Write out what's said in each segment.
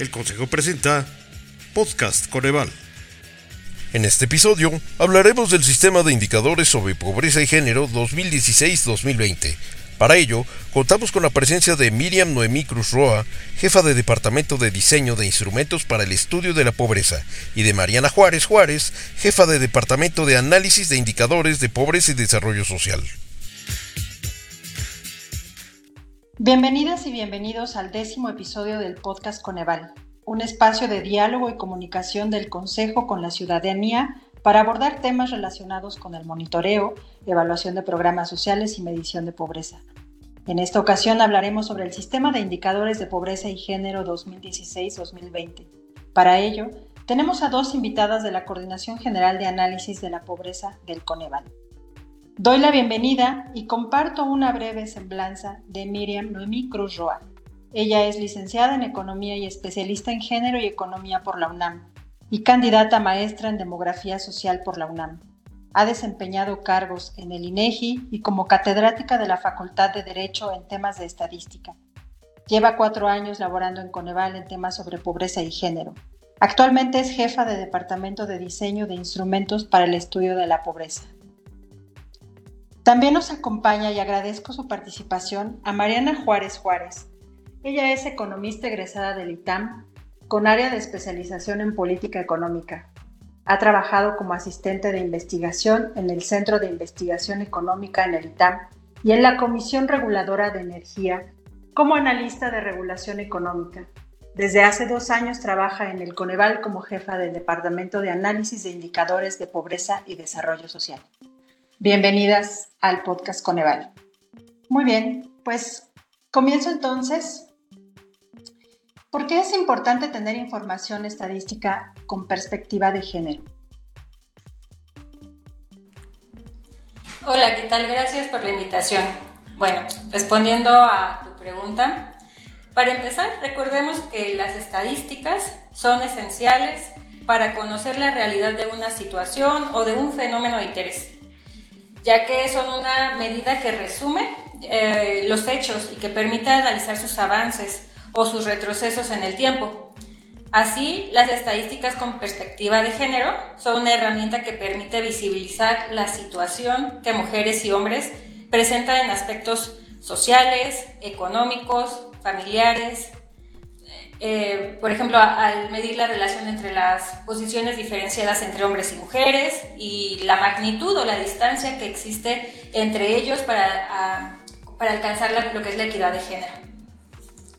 el Consejo presenta Podcast Coneval. En este episodio hablaremos del sistema de indicadores sobre pobreza y género 2016-2020. Para ello, contamos con la presencia de Miriam Noemí Cruz Roa, jefa de Departamento de Diseño de Instrumentos para el Estudio de la Pobreza, y de Mariana Juárez Juárez, jefa de Departamento de Análisis de Indicadores de Pobreza y Desarrollo Social. Bienvenidas y bienvenidos al décimo episodio del podcast Coneval, un espacio de diálogo y comunicación del Consejo con la ciudadanía para abordar temas relacionados con el monitoreo, evaluación de programas sociales y medición de pobreza. En esta ocasión hablaremos sobre el Sistema de Indicadores de Pobreza y Género 2016-2020. Para ello, tenemos a dos invitadas de la Coordinación General de Análisis de la Pobreza del Coneval. Doy la bienvenida y comparto una breve semblanza de Miriam Noemí Cruz Roa. Ella es licenciada en Economía y especialista en Género y Economía por la UNAM y candidata maestra en Demografía Social por la UNAM. Ha desempeñado cargos en el INEGI y como catedrática de la Facultad de Derecho en temas de estadística. Lleva cuatro años laborando en Coneval en temas sobre pobreza y género. Actualmente es jefa de Departamento de Diseño de Instrumentos para el Estudio de la Pobreza. También nos acompaña y agradezco su participación a Mariana Juárez Juárez. Ella es economista egresada del ITAM con área de especialización en política económica. Ha trabajado como asistente de investigación en el Centro de Investigación Económica en el ITAM y en la Comisión Reguladora de Energía como analista de regulación económica. Desde hace dos años trabaja en el Coneval como jefa del Departamento de Análisis de Indicadores de Pobreza y Desarrollo Social. Bienvenidas al podcast Coneval. Muy bien, pues comienzo entonces. ¿Por qué es importante tener información estadística con perspectiva de género? Hola, ¿qué tal? Gracias por la invitación. Bueno, respondiendo a tu pregunta, para empezar, recordemos que las estadísticas son esenciales para conocer la realidad de una situación o de un fenómeno de interés ya que son una medida que resume eh, los hechos y que permite analizar sus avances o sus retrocesos en el tiempo. Así, las estadísticas con perspectiva de género son una herramienta que permite visibilizar la situación que mujeres y hombres presentan en aspectos sociales, económicos, familiares, eh, por ejemplo, al medir la relación entre las posiciones diferenciadas entre hombres y mujeres y la magnitud o la distancia que existe entre ellos para, para alcanzar lo que es la equidad de género.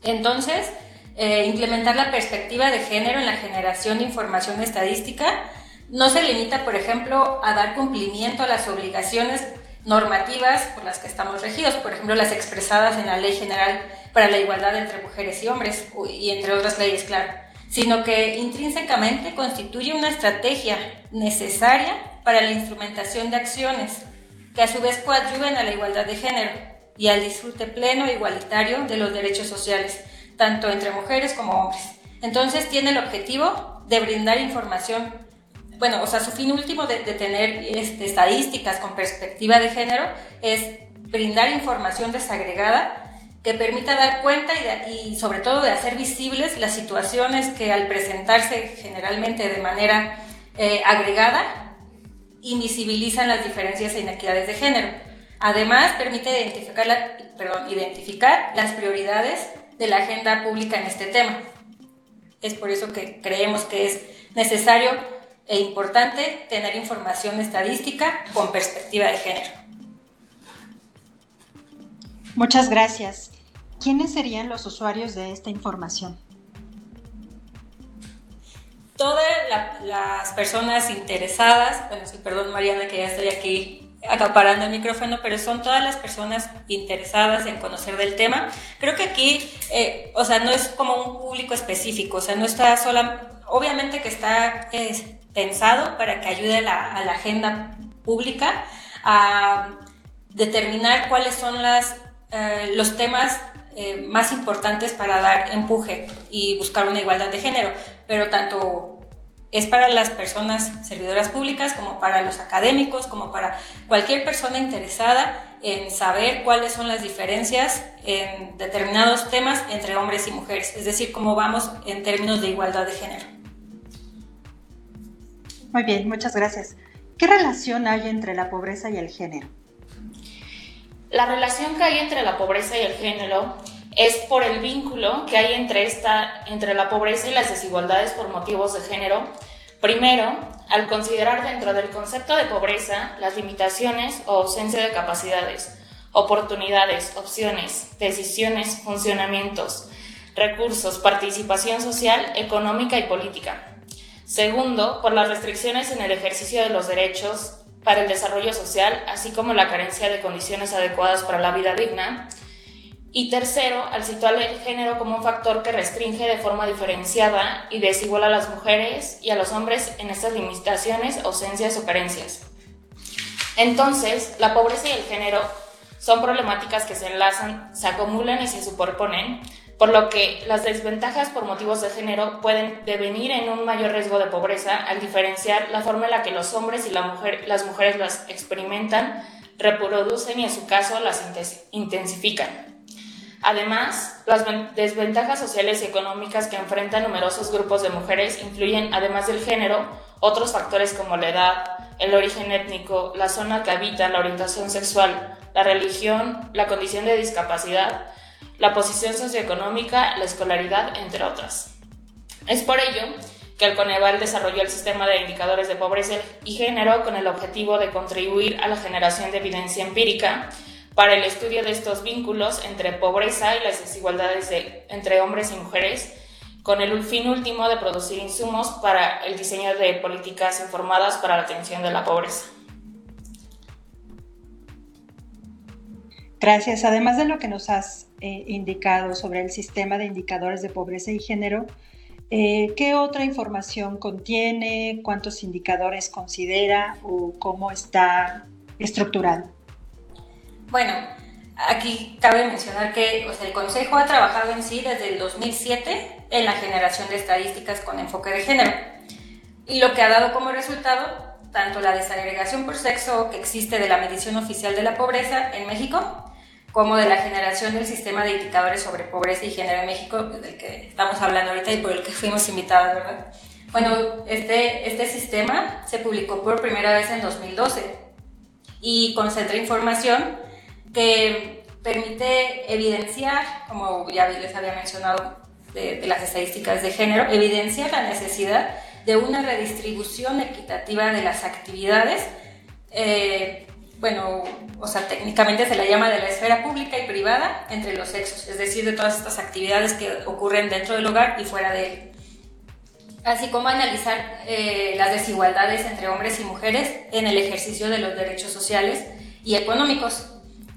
Entonces, eh, implementar la perspectiva de género en la generación de información estadística no se limita, por ejemplo, a dar cumplimiento a las obligaciones normativas por las que estamos regidos, por ejemplo, las expresadas en la Ley General para la igualdad entre mujeres y hombres, y entre otras leyes, claro, sino que intrínsecamente constituye una estrategia necesaria para la instrumentación de acciones que a su vez coadyuven a la igualdad de género y al disfrute pleno e igualitario de los derechos sociales, tanto entre mujeres como hombres. Entonces tiene el objetivo de brindar información, bueno, o sea, su fin último de, tener este, estadísticas con perspectiva de género es brindar información desagregada que permita dar cuenta y, sobre todo de hacer visibles las situaciones que al presentarse generalmente de manera eh, agregada invisibilizan las diferencias e inequidades de género. Además, permite identificar, identificar las prioridades de la agenda pública en este tema. Es por eso que creemos que es necesario e importante tener información estadística con perspectiva de género. Muchas gracias. ¿quiénes serían los usuarios de esta información? Todas las personas interesadas, bueno, sí, perdón Mariana que ya estoy aquí acaparando el micrófono, pero son todas las personas interesadas en conocer del tema. Creo que aquí, eh, o sea, no es como un público específico, o sea, no está sola, obviamente que está pensado para que ayude a la, a la agenda pública a determinar cuáles son las, eh, los temas eh, más importantes para dar empuje y buscar una igualdad de género, pero tanto es para las personas servidoras públicas, como para los académicos, como para cualquier persona interesada en saber cuáles son las diferencias en determinados temas entre hombres y mujeres, es decir, cómo vamos en términos de igualdad de género. Muy bien, muchas gracias. ¿Qué relación hay entre la pobreza y el género? La relación que hay entre la pobreza y el género es por el vínculo que hay entre, esta, entre la pobreza y las desigualdades por motivos de género. Primero, al considerar dentro del concepto de pobreza las limitaciones o ausencia de capacidades, oportunidades, opciones, decisiones, funcionamientos, recursos, participación social, económica y política. Segundo, por las restricciones en el ejercicio de los derechos para el desarrollo social, así como la carencia de condiciones adecuadas para la vida digna. Y tercero, al situar el género como un factor que restringe de forma diferenciada y desigual a las mujeres y a los hombres en estas limitaciones, ausencias o carencias. Entonces, la pobreza y el género son problemáticas que se enlazan, se acumulan y se superponen, por lo que las desventajas por motivos de género pueden devenir en un mayor riesgo de pobreza al diferenciar la forma en la que los hombres y las mujeres las experimentan, reproducen y en su caso las intensifican. Además, las desventajas sociales y económicas que enfrentan numerosos grupos de mujeres influyen, además del género, otros factores como la edad, el origen étnico, la zona que habitan, la orientación sexual, la religión, la condición de discapacidad, la posición socioeconómica, la escolaridad, entre otras. Es por ello que el Coneval desarrolló el sistema de indicadores de pobreza y género con el objetivo de contribuir a la generación de evidencia empírica para el estudio de estos vínculos entre pobreza y las desigualdades entre hombres y mujeres, con el fin último de producir insumos para el diseño de políticas informadas para la atención de la pobreza. Gracias. Además de lo que nos has eh, indicado sobre el sistema de indicadores de pobreza y género, eh, ¿qué otra información contiene? ¿Cuántos indicadores considera o cómo está estructurado? Bueno, aquí cabe mencionar que el Consejo ha trabajado en sí desde el 2007 en la generación de estadísticas con enfoque de género. Y lo que ha dado como resultado tanto la desagregación por sexo que existe de la medición oficial de la pobreza en México, como de la generación del sistema de indicadores sobre pobreza y género en México, del que estamos hablando ahorita y por el que fuimos invitados, ¿verdad? Bueno, este, este sistema se publicó por primera vez en 2012 y concentra información que permite evidenciar, como ya les había mencionado de, las estadísticas de género, evidenciar la necesidad de una redistribución equitativa de las actividades, eh, bueno, o sea, técnicamente se la llama de la esfera pública y privada entre los sexos, es decir, de todas estas actividades que ocurren dentro del hogar y fuera de él. Así como analizar eh, las desigualdades entre hombres y mujeres en el ejercicio de los derechos sociales y económicos.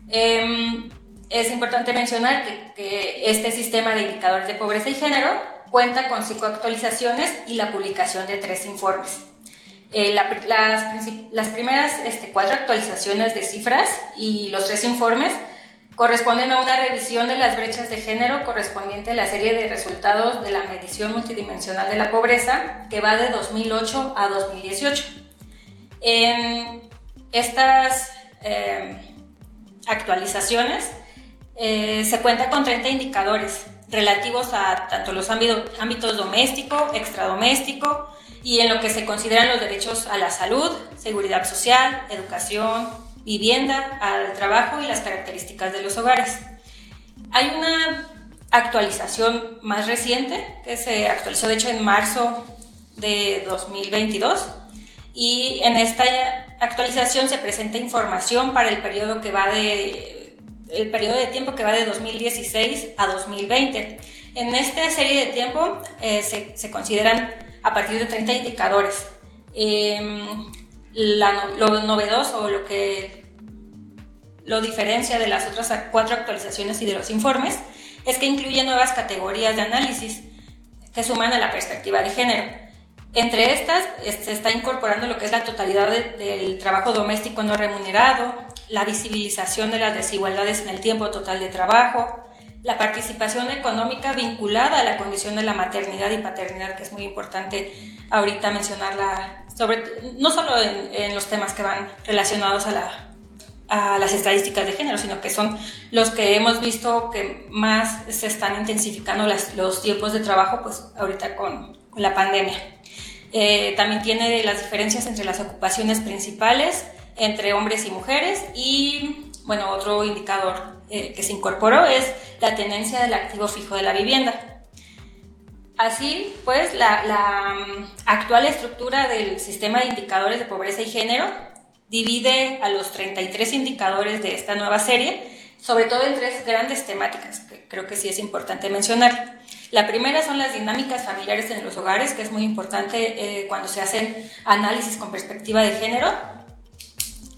Em, es importante mencionar que, este sistema de indicadores de pobreza y género cuenta con cinco actualizaciones y la publicación de tres informes. Eh, las, primeras este, cuatro actualizaciones de cifras y los tres informes corresponden a una revisión de las brechas de género correspondiente a la serie de resultados de la medición multidimensional de la pobreza que va de 2008 a 2018. En estas em, actualizaciones, eh, se cuenta con 30 indicadores relativos a tanto los ámbitos, ámbitos doméstico, extradoméstico y en lo que se consideran los derechos a la salud, seguridad social, educación, vivienda, al trabajo y las características de los hogares. Hay una actualización más reciente que se actualizó de hecho en marzo de 2022 y en esta actualización se presenta información para el periodo que va de el periodo de tiempo que va de 2016 a 2020. En esta serie de tiempo eh, se, se, consideran a partir de 30 indicadores. Em, lo novedoso lo que lo diferencia de las otras cuatro actualizaciones y de los informes es que incluye nuevas categorías de análisis que suman a la perspectiva de género. Entre estas se está incorporando lo que es la totalidad del trabajo doméstico no remunerado, la visibilización de las desigualdades en el tiempo total de trabajo, la participación económica vinculada a la condición de la maternidad y paternidad, que es muy importante ahorita mencionarla, sobre, no solo en, los temas que van relacionados a, la, a las estadísticas de género, sino que son los que hemos visto que más se están intensificando los tiempos de trabajo, pues ahorita con, con la pandemia. Eh, también tiene las diferencias entre las ocupaciones principales, entre hombres y mujeres y, bueno, otro indicador eh, que se incorporó es la tendencia del activo fijo de la vivienda. Así, pues, la, mm, actual estructura del sistema de indicadores de pobreza y género divide a los 33 indicadores de esta nueva serie, sobre todo en tres grandes temáticas, que creo que sí es importante mencionar. La primera son las dinámicas familiares en los hogares, que es muy importante eh, cuando se hacen análisis con perspectiva de género.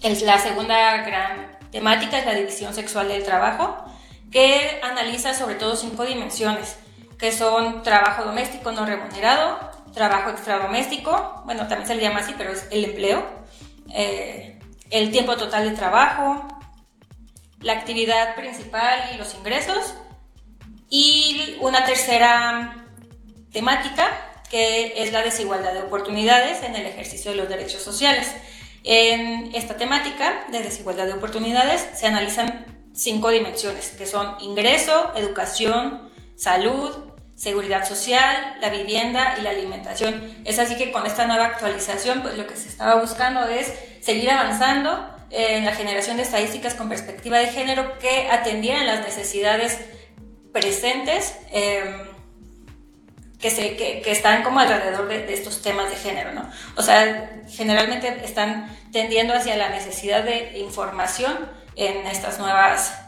Es la segunda gran temática es la división sexual del trabajo, que analiza sobre todo cinco dimensiones, que son trabajo doméstico no remunerado, trabajo extradoméstico, bueno, también se le llama así, pero es el empleo, eh, el tiempo total de trabajo, la actividad principal y los ingresos, y una tercera temática que es la desigualdad de oportunidades en el ejercicio de los derechos sociales. En esta temática de desigualdad de oportunidades se analizan cinco dimensiones, que son ingreso, educación, salud, seguridad social, la vivienda y la alimentación. Es así que con esta nueva actualización, pues lo que se estaba buscando es seguir avanzando en la generación de estadísticas con perspectiva de género que atendieran las necesidades presentes. Eh, que, se, que, que, están como alrededor de, estos temas de género, ¿no? O sea, generalmente están tendiendo hacia la necesidad de información en estas nuevas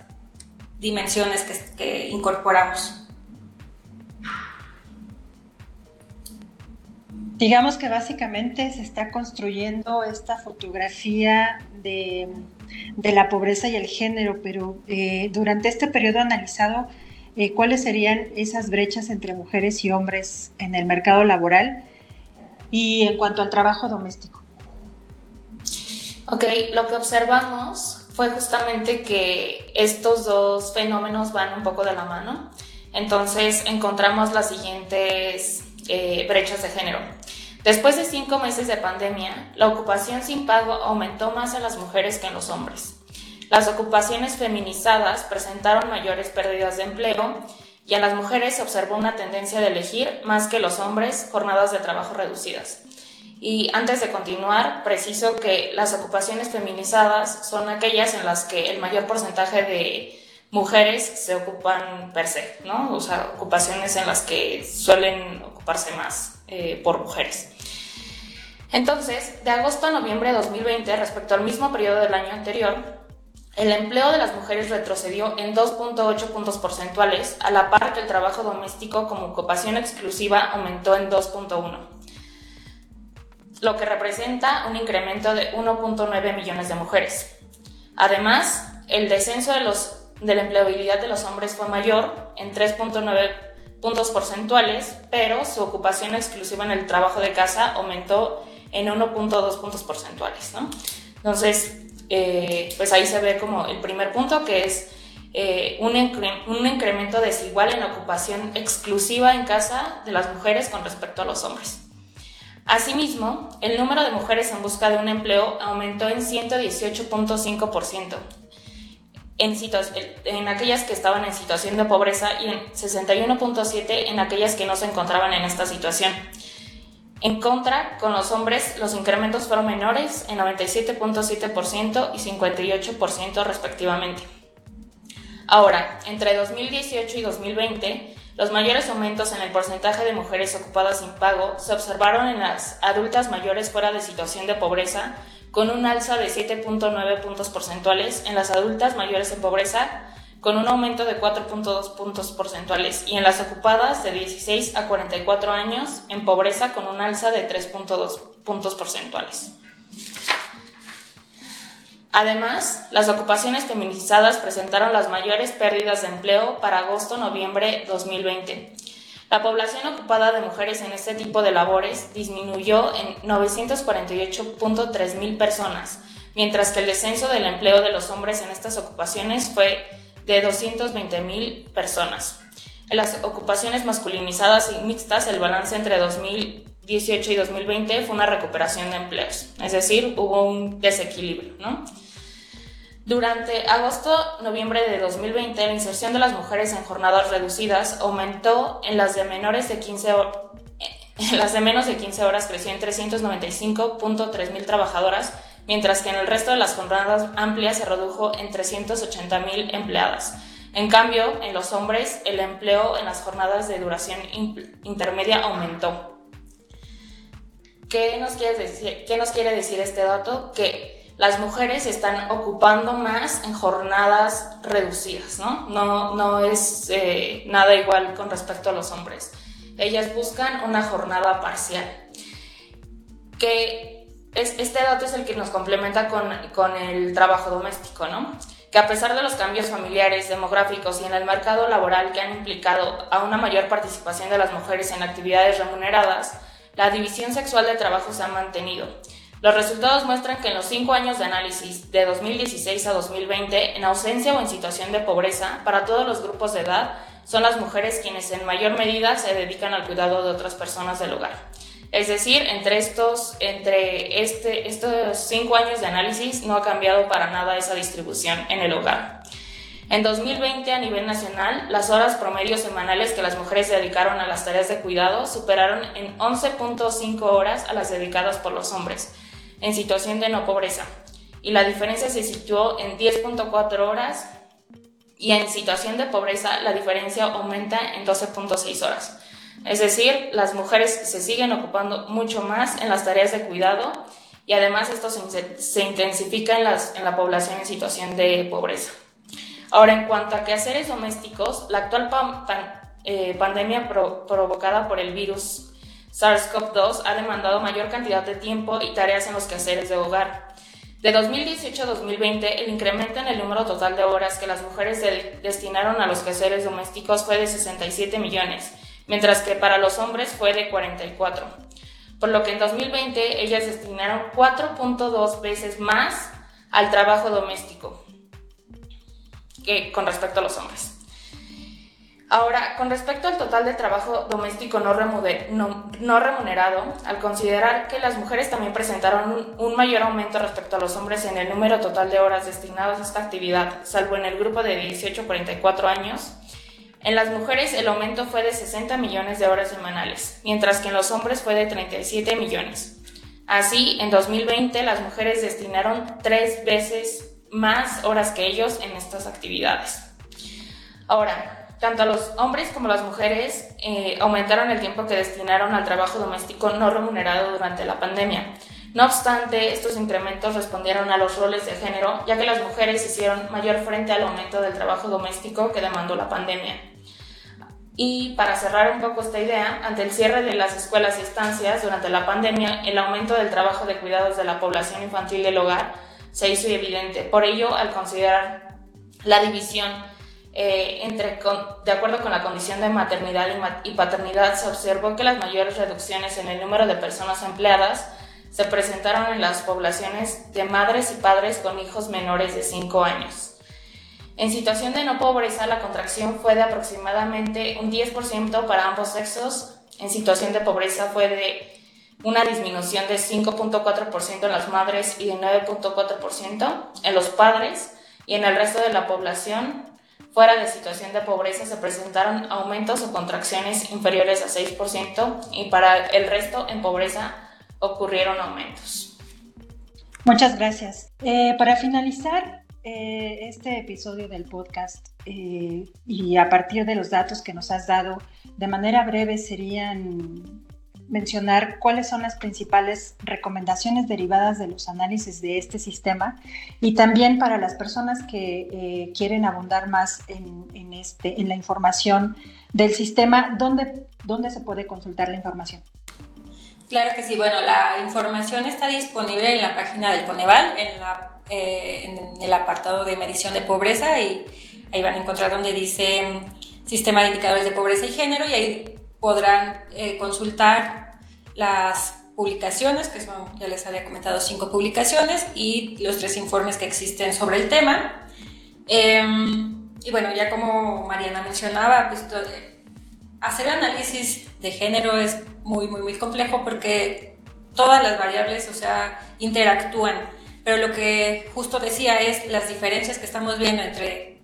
dimensiones que, que incorporamos. Digamos que básicamente se está construyendo esta fotografía de, de la pobreza y el género, pero eh, durante este periodo analizado, eh, cuáles serían esas brechas entre mujeres y hombres en el mercado laboral y en cuanto al trabajo doméstico. Ok, lo que observamos fue justamente que estos dos fenómenos van un poco de la mano. Entonces encontramos las siguientes eh, brechas de género. Después de cinco meses de pandemia, la ocupación sin pago aumentó más en las mujeres que en los hombres. Las ocupaciones feminizadas presentaron mayores pérdidas de empleo y en las mujeres se observó una tendencia de elegir más que los hombres jornadas de trabajo reducidas. Y antes de continuar, preciso que las ocupaciones feminizadas son aquellas en las que el mayor porcentaje de mujeres se ocupan per se, ¿no? O sea, ocupaciones en las que suelen ocuparse más eh, por mujeres. Entonces, de agosto a noviembre de 2020, respecto al mismo periodo del año anterior, el empleo de las mujeres retrocedió en 2.8 puntos porcentuales, a la par que el trabajo doméstico como ocupación exclusiva aumentó en 2.1, lo que representa un incremento de 1.9 millones de mujeres. Además, el descenso de, los, de la empleabilidad de los hombres fue mayor, en 3.9 puntos porcentuales, pero su ocupación exclusiva en el trabajo de casa aumentó en 1.2 puntos porcentuales. Entonces, eh, pues ahí se ve como el primer punto que es eh, un, un, incremento desigual en la ocupación exclusiva en casa de las mujeres con respecto a los hombres. Asimismo, el número de mujeres en busca de un empleo aumentó en 118.5% en, en aquellas que estaban en situación de pobreza y en 61.7% en aquellas que no se encontraban en esta situación. En contra, con los hombres, los incrementos fueron menores en 97.7% y 58% respectivamente. Ahora, entre 2018 y 2020, los mayores aumentos en el porcentaje de mujeres ocupadas sin pago se observaron en las adultas mayores fuera de situación de pobreza, con un alza de 7.9 puntos porcentuales en las adultas mayores en pobreza con un aumento de 4.2 puntos porcentuales y en las ocupadas de 16 a 44 años en pobreza con un alza de 3.2 puntos porcentuales. Además, las ocupaciones feminizadas presentaron las mayores pérdidas de empleo para agosto-noviembre 2020. La población ocupada de mujeres en este tipo de labores disminuyó en 948.3 mil personas, mientras que el descenso del empleo de los hombres en estas ocupaciones fue de 220 mil personas. En las ocupaciones masculinizadas y mixtas, el balance entre 2018 y 2020 fue una recuperación de empleos, es decir, hubo un desequilibrio. ¿no? Durante agosto-noviembre de 2020, la inserción de las mujeres en jornadas reducidas aumentó en las de menores de 15 horas las de menos de 15 horas creció en 395.3 mil trabajadoras, mientras que en el resto de las jornadas amplias se redujo en 380 mil empleadas. En cambio, en los hombres, el empleo en las jornadas de duración intermedia aumentó. ¿Qué nos, quiere decir, ¿Qué nos quiere decir este dato? Que las mujeres están ocupando más en jornadas reducidas, ¿no? No, no es eh, nada igual con respecto a los hombres ellas buscan una jornada parcial. Que es, este dato es el que nos complementa con, con el trabajo doméstico, ¿no? que a pesar de los cambios familiares, demográficos y en el mercado laboral que han implicado a una mayor participación de las mujeres en actividades remuneradas, la división sexual del trabajo se ha mantenido. Los resultados muestran que en los cinco años de análisis, de 2016 a 2020, en ausencia o en situación de pobreza, para todos los grupos de edad, son las mujeres quienes en mayor medida se dedican al cuidado de otras personas del hogar. Es decir, entre estos, entre este, estos cinco años de análisis no ha cambiado para nada esa distribución en el hogar. En 2020, a nivel nacional, las horas promedio semanales que las mujeres dedicaron a las tareas de cuidado superaron en 11.5 horas a las dedicadas por los hombres, en situación de no pobreza, y la diferencia se situó en 10.4 horas y en situación de pobreza la diferencia aumenta en 12.6 horas. Es decir, las mujeres se siguen ocupando mucho más en las tareas de cuidado y además esto se, intensifica en, la población en situación de pobreza. Ahora, en cuanto a quehaceres domésticos, la actual eh, pandemia provocada por el virus SARS-CoV-2 ha demandado mayor cantidad de tiempo y tareas en los quehaceres de hogar. De 2018 a 2020, el incremento en el número total de horas que las mujeres destinaron a los quehaceres domésticos fue de 67 millones, mientras que para los hombres fue de 44. Por lo que en 2020 ellas destinaron 4.2 veces más al trabajo doméstico que con respecto a los hombres. Ahora, con respecto al total de trabajo doméstico no, remunerado, al considerar que las mujeres también presentaron un, mayor aumento respecto a los hombres en el número total de horas destinadas a esta actividad, salvo en el grupo de 18 a 44 años, en las mujeres el aumento fue de 60 millones de horas semanales, mientras que en los hombres fue de 37 millones. Así, en 2020 las mujeres destinaron tres veces más horas que ellos en estas actividades. Ahora, tanto los hombres como las mujeres eh, aumentaron el tiempo que destinaron al trabajo doméstico no remunerado durante la pandemia. No obstante, estos incrementos respondieron a los roles de género, ya que las mujeres hicieron mayor frente al aumento del trabajo doméstico que demandó la pandemia. Y para cerrar un poco esta idea, ante el cierre de las escuelas y estancias durante la pandemia, el aumento del trabajo de cuidados de la población infantil del hogar se hizo evidente. Por ello, al considerar la división eh, entre, de acuerdo con la condición de maternidad y, paternidad, se observó que las mayores reducciones en el número de personas empleadas se presentaron en las poblaciones de madres y padres con hijos menores de 5 años. En situación de no pobreza, la contracción fue de aproximadamente un 10% para ambos sexos. En situación de pobreza fue de una disminución de 5.4% en las madres y de 9.4% en los padres y en el resto de la población fuera de situación de pobreza se presentaron aumentos o contracciones inferiores a 6% y para el resto en pobreza ocurrieron aumentos. Muchas gracias. Eh, para finalizar eh, este episodio del podcast eh, y a partir de los datos que nos has dado, de manera breve serían mencionar cuáles son las principales recomendaciones derivadas de los análisis de este sistema y también para las personas que eh, quieren abundar más en, este, en la información del sistema, ¿dónde, ¿dónde se puede consultar la información? Claro que sí, bueno, la información está disponible en la página del Coneval, en, eh, en el apartado de medición de pobreza y ahí van a encontrar donde dice Sistema de Indicadores de Pobreza y Género y ahí podrán eh, consultar las publicaciones, que son, ya les había comentado, cinco publicaciones y los tres informes que existen sobre el tema. Em, y bueno, ya como Mariana mencionaba, pues hacer análisis de género es muy, muy, muy complejo porque todas las variables, o sea, interactúan. Pero lo que justo decía es las diferencias que estamos viendo entre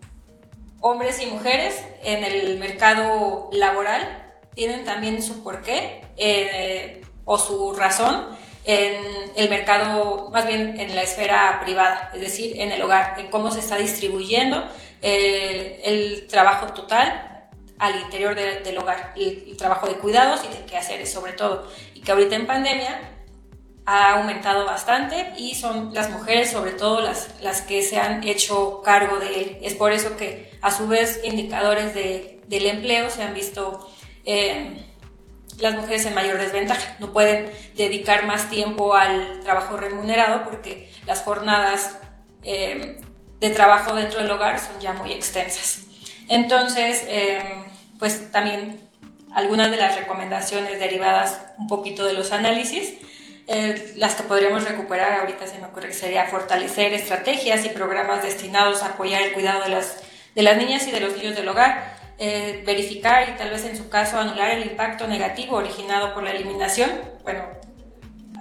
hombres y mujeres en el mercado laboral tienen también su porqué eh, o su razón en el mercado, más bien en la esfera privada, es decir, en el hogar, en cómo se está distribuyendo eh, el trabajo total al interior del hogar, el, el, trabajo de cuidados y de quehaceres sobre todo, y que ahorita en pandemia ha aumentado bastante y son las mujeres sobre todo las, las que se han hecho cargo de él. Es por eso que a su vez indicadores de, del empleo se han visto eh, las mujeres en mayor desventaja. No pueden dedicar más tiempo al trabajo remunerado porque las jornadas eh, de trabajo dentro del hogar son ya muy extensas. Entonces, eh, pues también algunas de las recomendaciones derivadas un poquito de los análisis, las que podríamos recuperar ahorita se me ocurre que sería fortalecer estrategias y programas destinados a apoyar el cuidado de las, de las niñas y de los niños del hogar, eh, verificar y tal vez en su caso anular el impacto negativo originado por la eliminación. Bueno,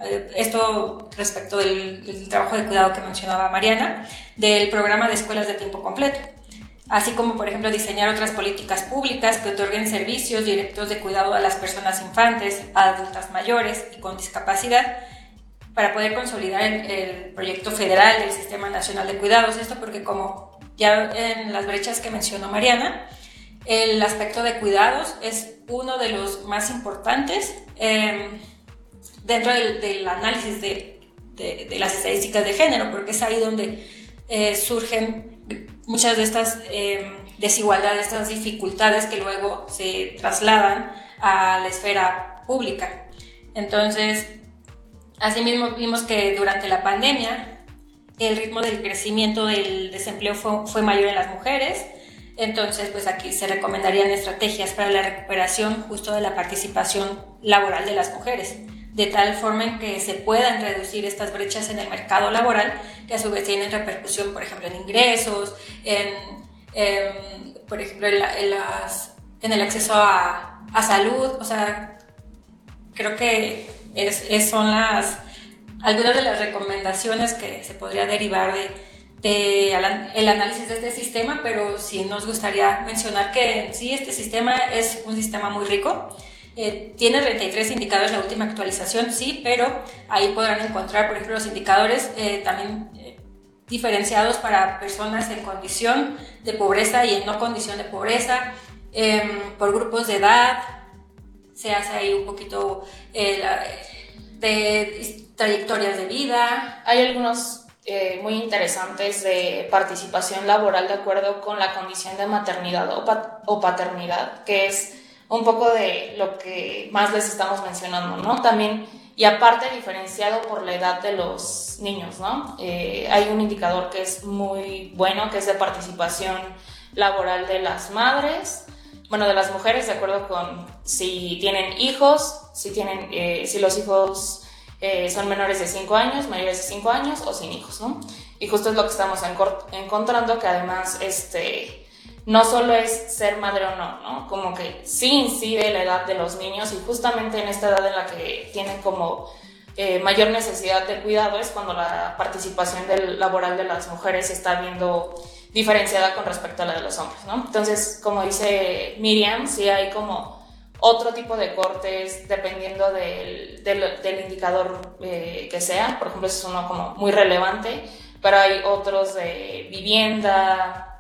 eh, esto respecto del, trabajo de cuidado que mencionaba Mariana, del programa de escuelas de tiempo completo, así como por ejemplo diseñar otras políticas públicas que otorguen servicios directos de cuidado a las personas infantes, a adultas mayores y con discapacidad para poder consolidar el, el proyecto federal del Sistema Nacional de Cuidados. Esto porque como ya en las brechas que mencionó Mariana, el aspecto de cuidados es uno de los más importantes em, dentro del, análisis de, las estadísticas de género, porque es ahí donde eh, surgen muchas de estas em, desigualdades, estas dificultades que luego se trasladan a la esfera pública. Entonces, asimismo vimos que durante la pandemia el ritmo del crecimiento del desempleo fue, fue mayor en las mujeres, entonces, pues aquí se recomendarían estrategias para la recuperación justo de la participación laboral de las mujeres, de tal forma en que se puedan reducir estas brechas en el mercado laboral, que a su vez tienen repercusión, por ejemplo, en ingresos, en, por ejemplo, en, las, en, el acceso a, a, salud. O sea, creo que es, son las, algunas de las recomendaciones que se podría derivar de el análisis de este sistema, pero sí nos gustaría mencionar que sí, este sistema es un sistema muy rico. Eh, tiene 33 indicadores la última actualización, sí, pero ahí podrán encontrar, por ejemplo, los indicadores eh, también eh, diferenciados para personas en condición de pobreza y en no condición de pobreza, em, por grupos de edad, se hace ahí un poquito de trayectorias de vida. Hay algunos eh, muy interesantes de participación laboral de acuerdo con la condición de maternidad o, paternidad, que es un poco de lo que más les estamos mencionando, ¿no? También, y aparte diferenciado por la edad de los niños, ¿no? Eh, hay un indicador que es muy bueno, que es de participación laboral de las madres, bueno, de las mujeres, de acuerdo con si tienen hijos, si, tienen, eh, si los hijos eh, son menores de 5 años, mayores de 5 años o sin hijos, ¿no? Y justo es lo que estamos encontrando, que además este, no solo es ser madre o no, ¿no? Como que sí incide la edad de los niños y justamente en esta edad en la que tienen como eh, mayor necesidad de cuidado es cuando la participación del, laboral de las mujeres está viendo diferenciada con respecto a la de los hombres, ¿no? Entonces, como dice Miriam, sí hay como otro tipo de cortes dependiendo del, del, indicador eh, que sea. Por ejemplo, ese es uno como muy relevante, pero hay otros de vivienda,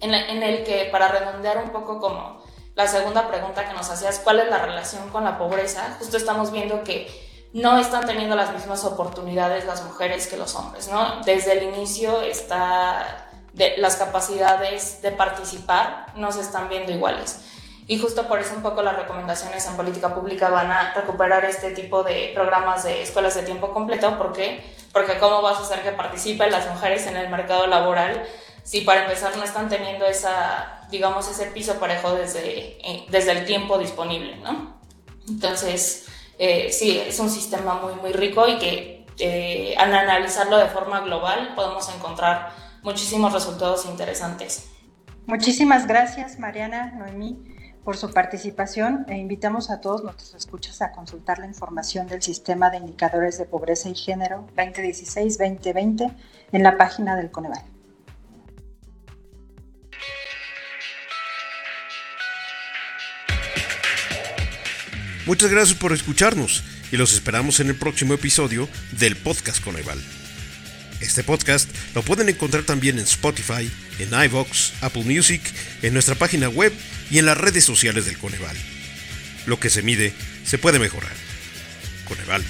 en, en, el que para redondear un poco como la segunda pregunta que nos hacías, ¿cuál es la relación con la pobreza? Justo estamos viendo que no están teniendo las mismas oportunidades las mujeres que los hombres, ¿no? Desde el inicio está de, las capacidades de participar no se están viendo iguales. Y justo por eso un poco las recomendaciones en política pública van a recuperar este tipo de programas de escuelas de tiempo completo. ¿Por qué? Porque cómo vas a hacer que participen las mujeres en el mercado laboral si para empezar no están teniendo esa, digamos, ese piso parejo desde, eh, desde el tiempo disponible, ¿no? Entonces, eh, sí, es un sistema muy, muy rico y que eh, al analizarlo de forma global podemos encontrar muchísimos resultados interesantes. Muchísimas gracias, Mariana, Noemí, por su participación e invitamos a todos nuestros escuchas a consultar la información del Sistema de Indicadores de Pobreza y Género 2016-2020 en la página del Coneval. Muchas gracias por escucharnos y los esperamos en el próximo episodio del Podcast Coneval. Este podcast lo pueden encontrar también en Spotify, en iVoox, Apple Music, en nuestra página web y en las redes sociales del Coneval. Lo que se mide se puede mejorar. Coneval.